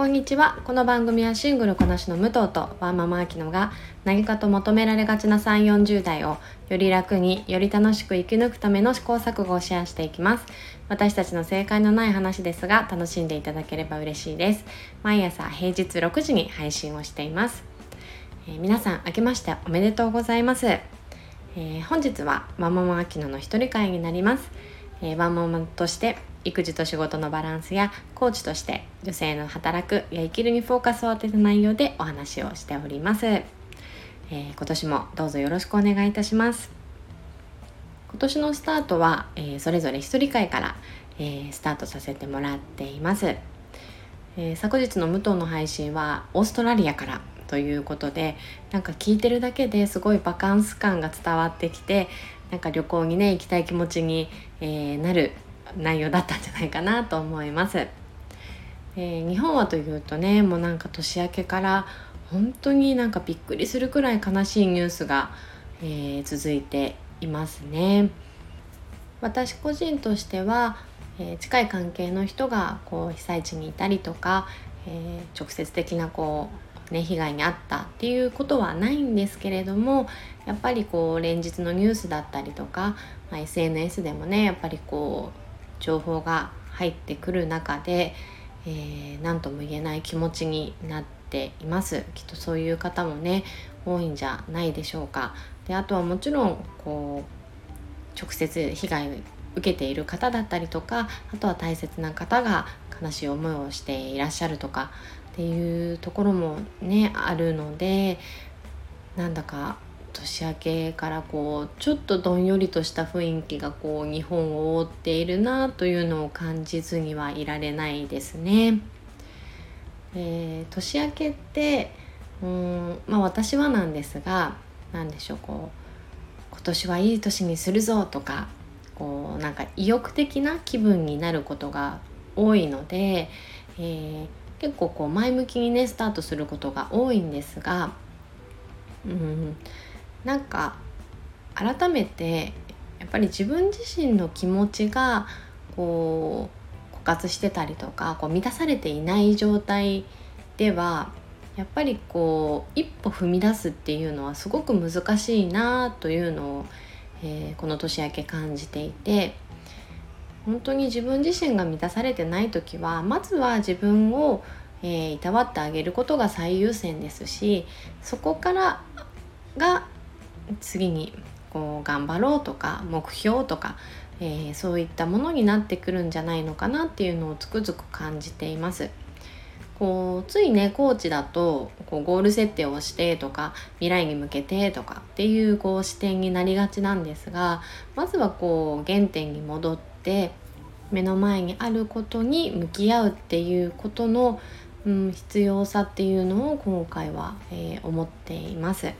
こんにちは。この番組はシングルこなしの武藤とワンママアキノが何かと求められがちな3 4 0代をより楽により楽しく生き抜くための試行錯誤をシェアしていきます。私たちの正解のない話ですが楽しんでいただければ嬉しいです。毎朝平日6時に配信をしています、えー、皆さん明けましておめでとうございます、えー、本日はワンママアキノの一人会になります、えー、ワンママとして育児と仕事のバランスやコーチとして女性の働くや生きるにフォーカスを当てた内容でお話をしております、えー、今年もどうぞよろしくお願いいたします。今年のスタートは、えー、それぞれ一人会から、えー、スタートさせてもらっています、え昨日の武藤の配信はオーストラリアからということでなんか聞いてるだけですごいバカンス感が伝わってきてなんか旅行にね行きたい気持ちに、えなる内容だったんじゃないかなと思います。えー、日本はというとねもうなんか年明けから本当になんかびっくりするくらい悲しいニュースが、えー、続いていますね。私個人としては、えー、近い関係の人がこう被災地にいたりとか、えー、直接的なこう、ね、被害に遭ったっていうことはないんですけれどもやっぱりこう連日のニュースだったりとか、まあ、SNS でもねやっぱりこう情報が入ってくる中でえー、何とも言えない気持ちになっています。きっとそういう方もね多いんじゃないでしょうか。であとはもちろんこう直接被害を受けている方だったりとかあとは大切な方が悲しい思いをしていらっしゃるとかっていうところもねあるのでなんだか年明けからこうちょっとどんよりとした雰囲気がこう日本を覆っているなというのを感じずにはいられないですね。えー、年明けってうんまあ私はなんですが何でしょうこう今年はいい年にするぞとかこうなんか意欲的な気分になることが多いので、えー、結構こう前向きにねスタートすることが多いんですがうんなんか改めてやっぱり自分自身の気持ちがこう枯渇してたりとかこう満たされていない状態ではやっぱりこう一歩踏み出すっていうのはすごく難しいなというのを、えー、この年明け感じていて本当に自分自身が満たされてない時はまずは自分を、えー、いたわってあげることが最優先ですしそこからが次にこう頑張ろうとか目標とか、えー、そういったものになってくるんじゃないのかなっていうのをつくづく感じています。こうついねコーチだとこうゴール設定をしてとか未来に向けてとかっていうこう視点になりがちなんですがまずはこう原点に戻って目の前にあることに向き合うっていうことの、うん、必要さっていうのを今回は、えー、思っています。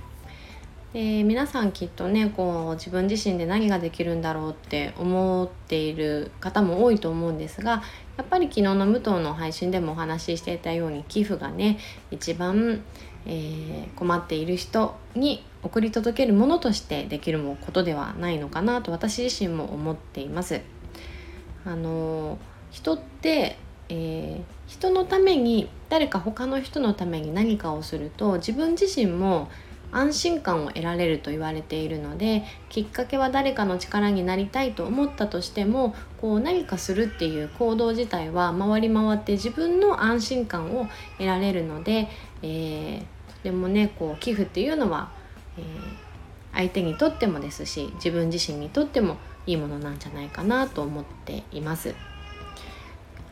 で皆さんきっとねこう自分自身で何ができるんだろうって思っている方も多いと思うんですがやっぱり昨日の武藤の配信でもお話ししていたように寄付がね一番、えー、困っている人に送り届けるものとしてできることではないのかなと私自身も思っています。あの人って、えー、人のために誰か他の人のために何かをすると自分自身も安心感を得られると言われているのできっかけは誰かの力になりたいと思ったとしてもこう何かするっていう行動自体は回り回って自分の安心感を得られるので、えー、とてもねこう寄付っていうのは、えー、相手にとってもですし自分自身にとってもいいものなんじゃないかなと思っています。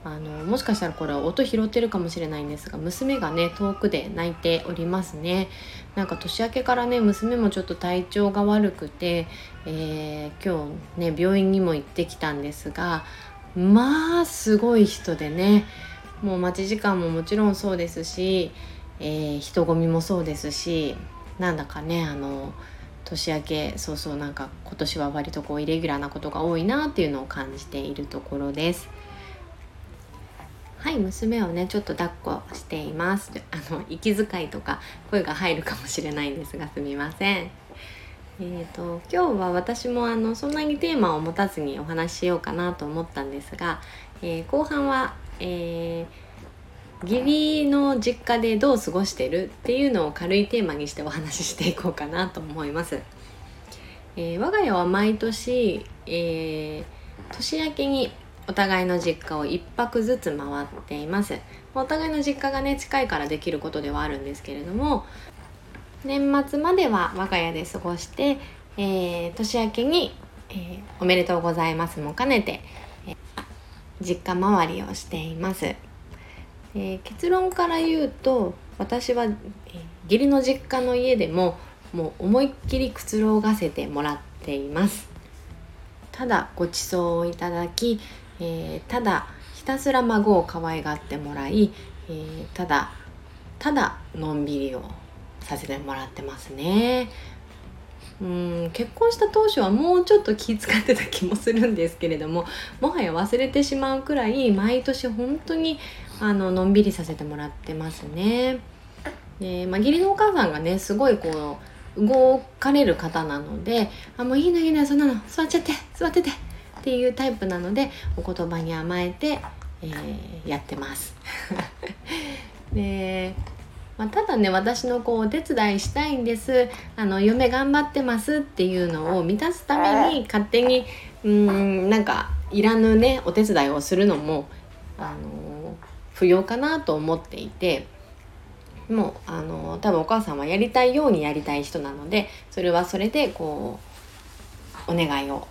あのもしかしたらこれは音拾ってるかもしれないんですが娘がね遠くで泣いておりますねなんか年明けからね娘もちょっと体調が悪くて、えー、今日ね病院にも行ってきたんですがまあすごい人でねもう待ち時間ももちろんそうですし、えー、人混みもそうですしなんだかねあの年明けそうそうなんか今年は割とこうイレギュラーなことが多いなっていうのを感じているところです。はい娘をねちょっと抱っこしていますあの息遣いとか声が入るかもしれないんですがすみませんえーと、今日は私もあのそんなにテーマを持たずにお話ししようかなと思ったんですが、えー、後半は、えー、義理の実家でどう過ごしてるっていうのを軽いテーマにしてお話ししていこうかなと思います。えー、我が家は毎年、えー、年明けにお互いの実家を1泊ずつ回っています。お互いの実家がね近いからできることではあるんですけれども年末までは我が家で過ごして、えー、年明けに、えー、おめでとうございますも兼ねて、えー、実家回りをしています、えー、結論から言うと私は、えー、義理の実家の家でももう思いっきりくつろがせてもらっています。ただご馳走をいただき、えー、ただひたすら孫を可愛がってもらい、えー、ただただのんびりをさせてもらってますねうん結婚した当初はもうちょっと気遣ってた気もするんですけれどももはや忘れてしまうくらい毎年本当にあののんびりさせてもらってますね。で、まあ、義理のお母さんがねすごいこう動かれる方なので「あもういいのいいのそんなの座っちゃって座ってて」っていうタイプなのでお言葉に甘えて、えー、やってます。でまあ、ただね私のこうお手伝いしたいんです。あの嫁頑張ってますっていうのを満たすために勝手にうんなんかいらぬねお手伝いをするのもあの不要かなと思っていて。もうあの多分お母さんはやりたいようにやりたい人なのでそれはそれでこうお願いを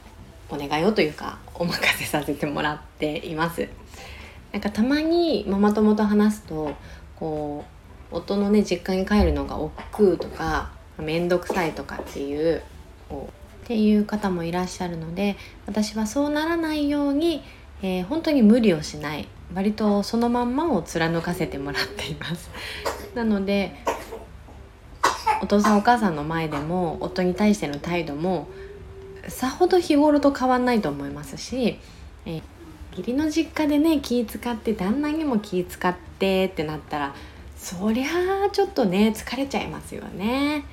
お願いをというかお任せさせてもらっています。なんかたまにママ友と話すとこう夫のね実家に帰るのが億劫とか面倒くさいとかっていうこうっていう方もいらっしゃるので私はそうならないように、えー、本当に無理をしない割とそのまんまを貫かせてもらっていますなのでお父さんお母さんの前でも夫に対しての態度もさほど日頃と変わんないと思いますし、え、義理の実家でね気使って旦那にも気使ってってなったらそりゃあちょっとね疲れちゃいますよね。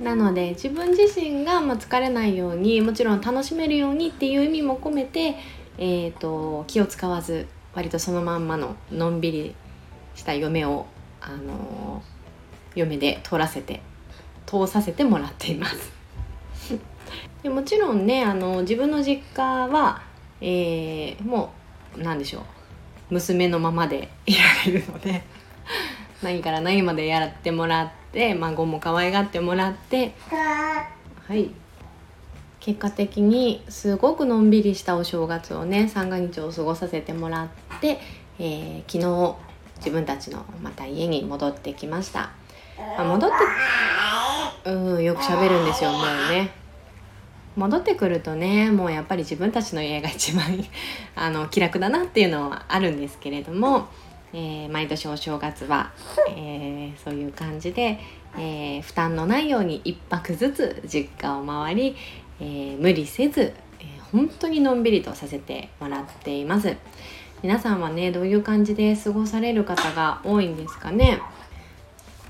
なので自分自身がま疲れないようにもちろん楽しめるようにっていう意味も込めて、えーと気を使わず割とそのまんまののんびりした嫁をあの嫁で通らせて通させてもらっていますでもちろんねあの自分の実家は、えー、もう何でしょう娘のままで いられるので 何から何までやってもらって孫も可愛がってもらってはい。結果的にすごくのんびりしたお正月をね三が日を過ごさせてもらって、えー、昨日自分たちのまた家に戻ってきました、あ、戻ってうんよく喋るんですよもうね。戻ってくるとねもうやっぱり自分たちの家が一番 あの気楽だなっていうのはあるんですけれども、えー、毎年お正月は、えー、そういう感じで、えー、負担のないように1泊ずつ実家を回り、え無理せず、え本当にのんびりとさせてもらっています。皆さんはねどういう感じで過ごされる方が多いんですかね？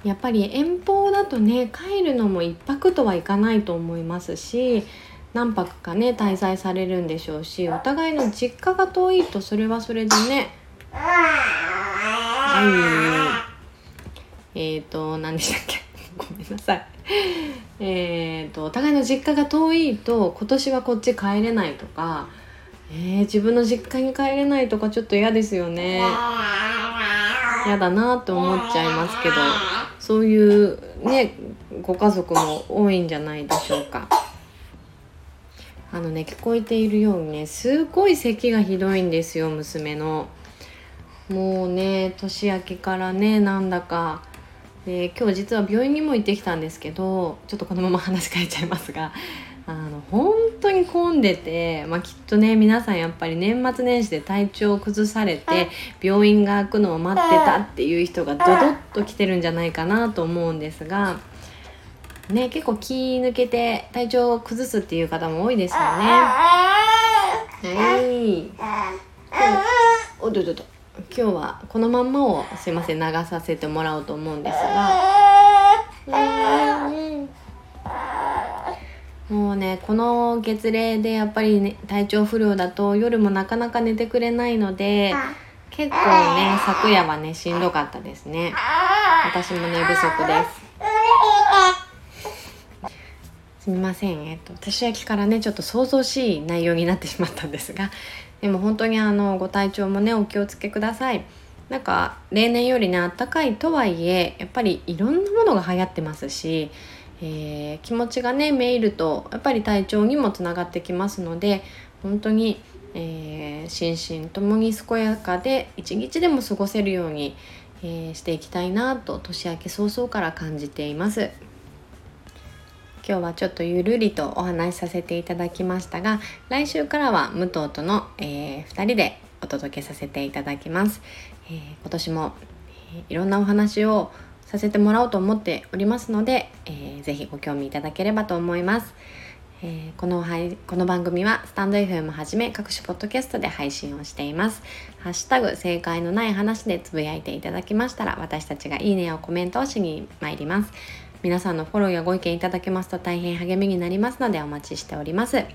やっぱり遠方だとね帰るのも1泊とはいかないと思いますし何泊かね滞在されるんでしょうしお互いの実家が遠いとそれはそれでねはいえっ、ー、と何でしたっけ？ごめんなさい。えっとお互いの実家が遠いと今年はこっち帰れないとかえー、自分の実家に帰れないとかちょっと嫌ですよね。嫌だなって思っちゃいますけどそういうねご家族も多いんじゃないでしょうか。あのね聞こえているようにねすごい咳がひどいんですよ娘の。もうね年明けからねなんだか。で今日実は病院にも行ってきたんですけどちょっとこのまま話変えちゃいますがあの本当に混んでて、まあ、きっとね皆さんやっぱり年末年始で体調を崩されて病院が開くのを待ってたっていう人がドドッと来てるんじゃないかなと思うんですが、ね、結構気抜けて体調を崩すっていう方も多いですよね。はい。おどどど今日はこのまんまをすいません流させてもらおうと思うんですが。うんもうねこの月齢でやっぱり、ね、体調不良だと夜もなかなか寝てくれないので結構ね昨夜はねしんどかったですね。私も寝不足ですすみませんえっと年明けからねちょっと想像しい内容になってしまったんですが でも本当にあのご体調もねお気をつけくださいなんか例年よりねあったかいとはいえやっぱりいろんなものが流行ってますし、えー、気持ちがねめいるとやっぱり体調にもつながってきますので本当に、えー、心身ともに健やかで一日でも過ごせるように、えー、していきたいなと年明け早々から感じています。今日はちょっとゆるりとお話しさせていただきましたが来週からは武藤との、えー、2人でお届けさせていただきます、えー、今年も、えー、いろんなお話をさせてもらおうと思っておりますので、えー、ぜひご興味いただければと思います、えー、このはいこの番組はスタンド FM はじめ各種ポッドキャストで配信をしています。ハッシュタグ正解のない話でつぶやいていただきましたら私たちがいいねやコメントをしに参ります。皆さんのフォローやご意見いただけますと大変励みになりますのでお待ちしております、え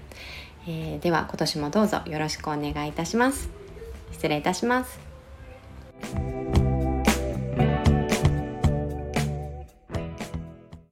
ー、では今年もどうぞよろしくお願いいたします。失礼いたします。